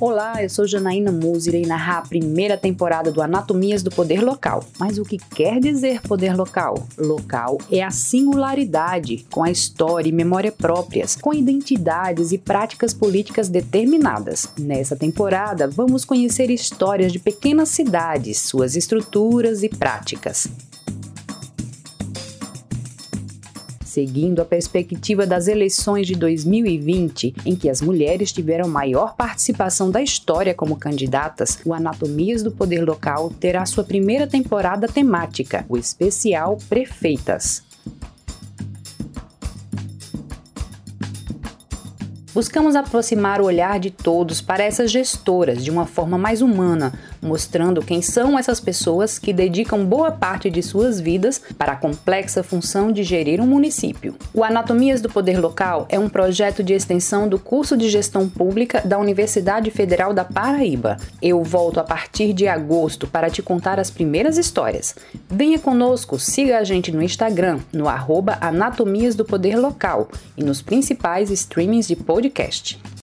Olá, eu sou Janaína Musi e narrar a primeira temporada do Anatomias do Poder Local. Mas o que quer dizer poder local? Local é a singularidade, com a história e memória próprias, com identidades e práticas políticas determinadas. Nessa temporada, vamos conhecer histórias de pequenas cidades, suas estruturas e práticas. Seguindo a perspectiva das eleições de 2020, em que as mulheres tiveram maior participação da história como candidatas, o Anatomias do Poder Local terá sua primeira temporada temática, o especial Prefeitas. Buscamos aproximar o olhar de todos para essas gestoras de uma forma mais humana, mostrando quem são essas pessoas que dedicam boa parte de suas vidas para a complexa função de gerir um município. O Anatomias do Poder Local é um projeto de extensão do curso de Gestão Pública da Universidade Federal da Paraíba. Eu volto a partir de agosto para te contar as primeiras histórias. Venha conosco, siga a gente no Instagram, no arroba Anatomias do Poder Local e nos principais streamings de podcast podcast.